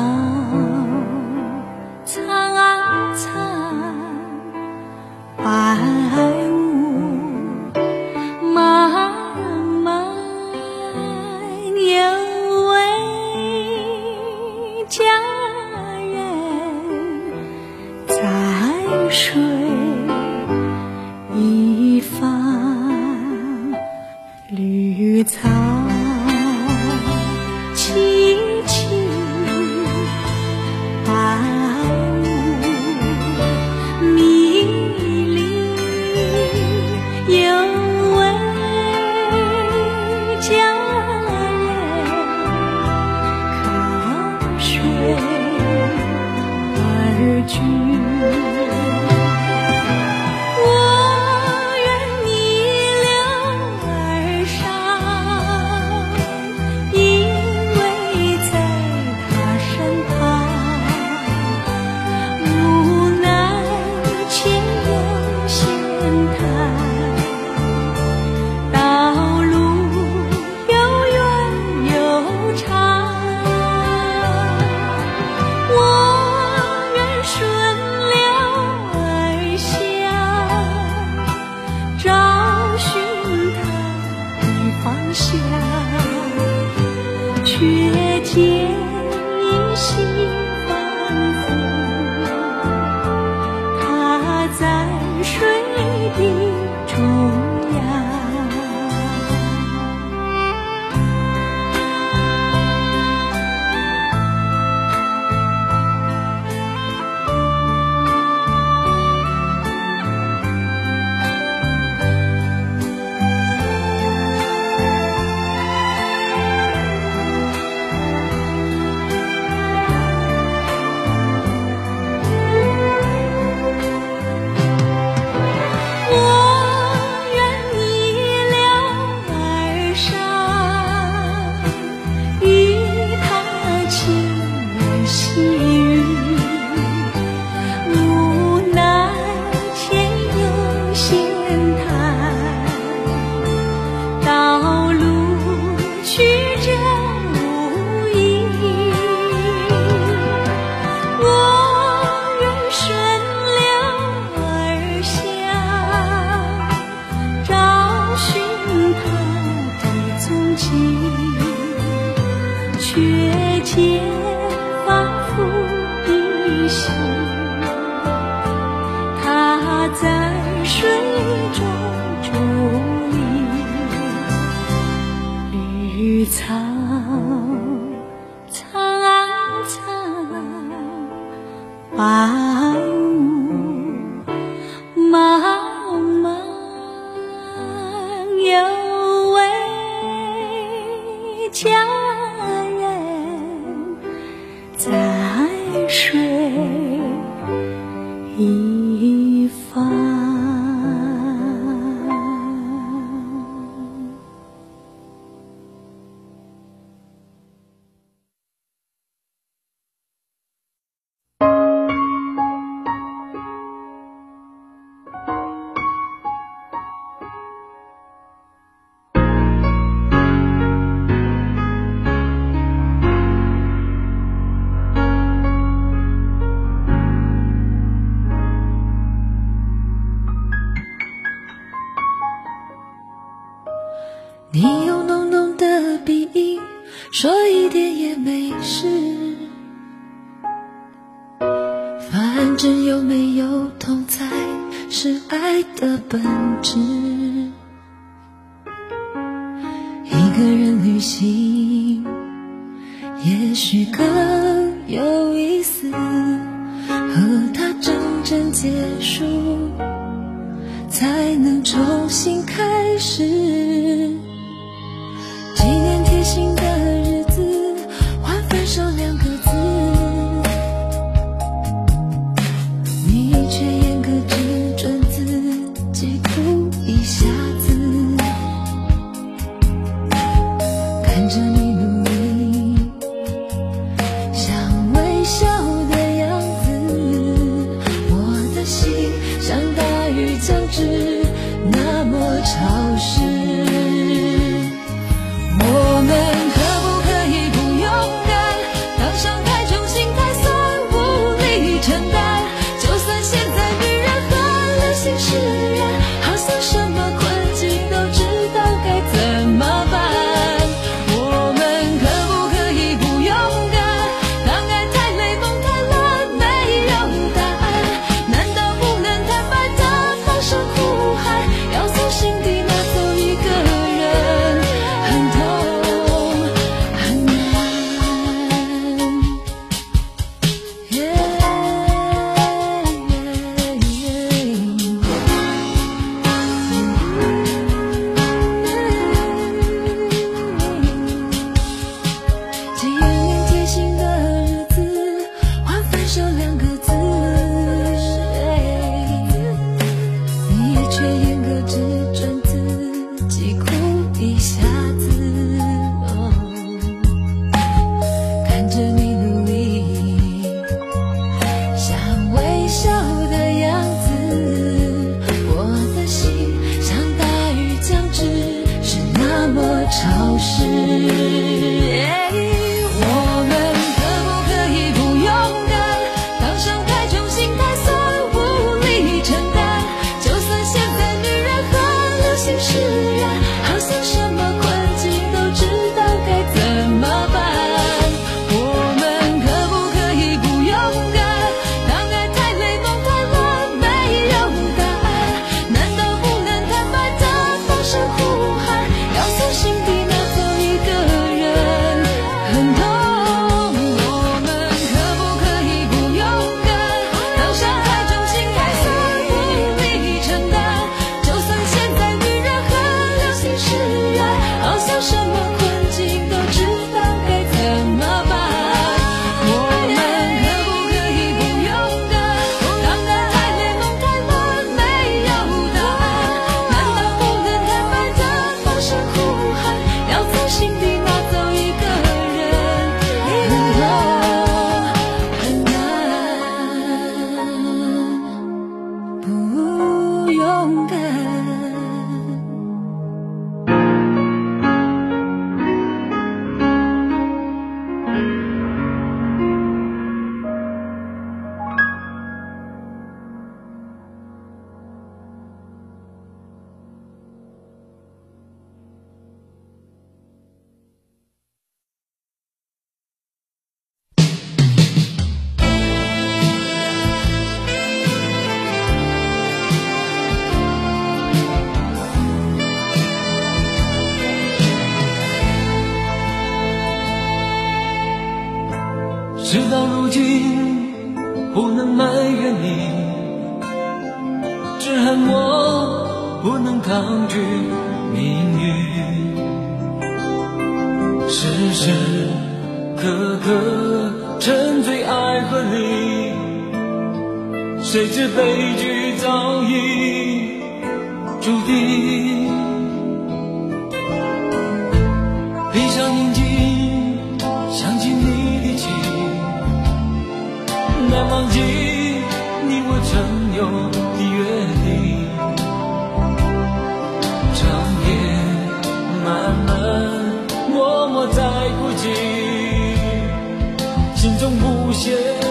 草苍苍白雾茫茫有位佳人在水一方绿草水的愁草苍苍白雾茫茫有位佳反正有没有痛才是爱的本质，一个人旅行也许更有意思，和他真正结束才能重新开始。Benjamin. 不能埋怨你，只恨我不能抗拒命运。时时刻刻沉醉爱河里，谁知悲剧早已注定。来不及心中无限。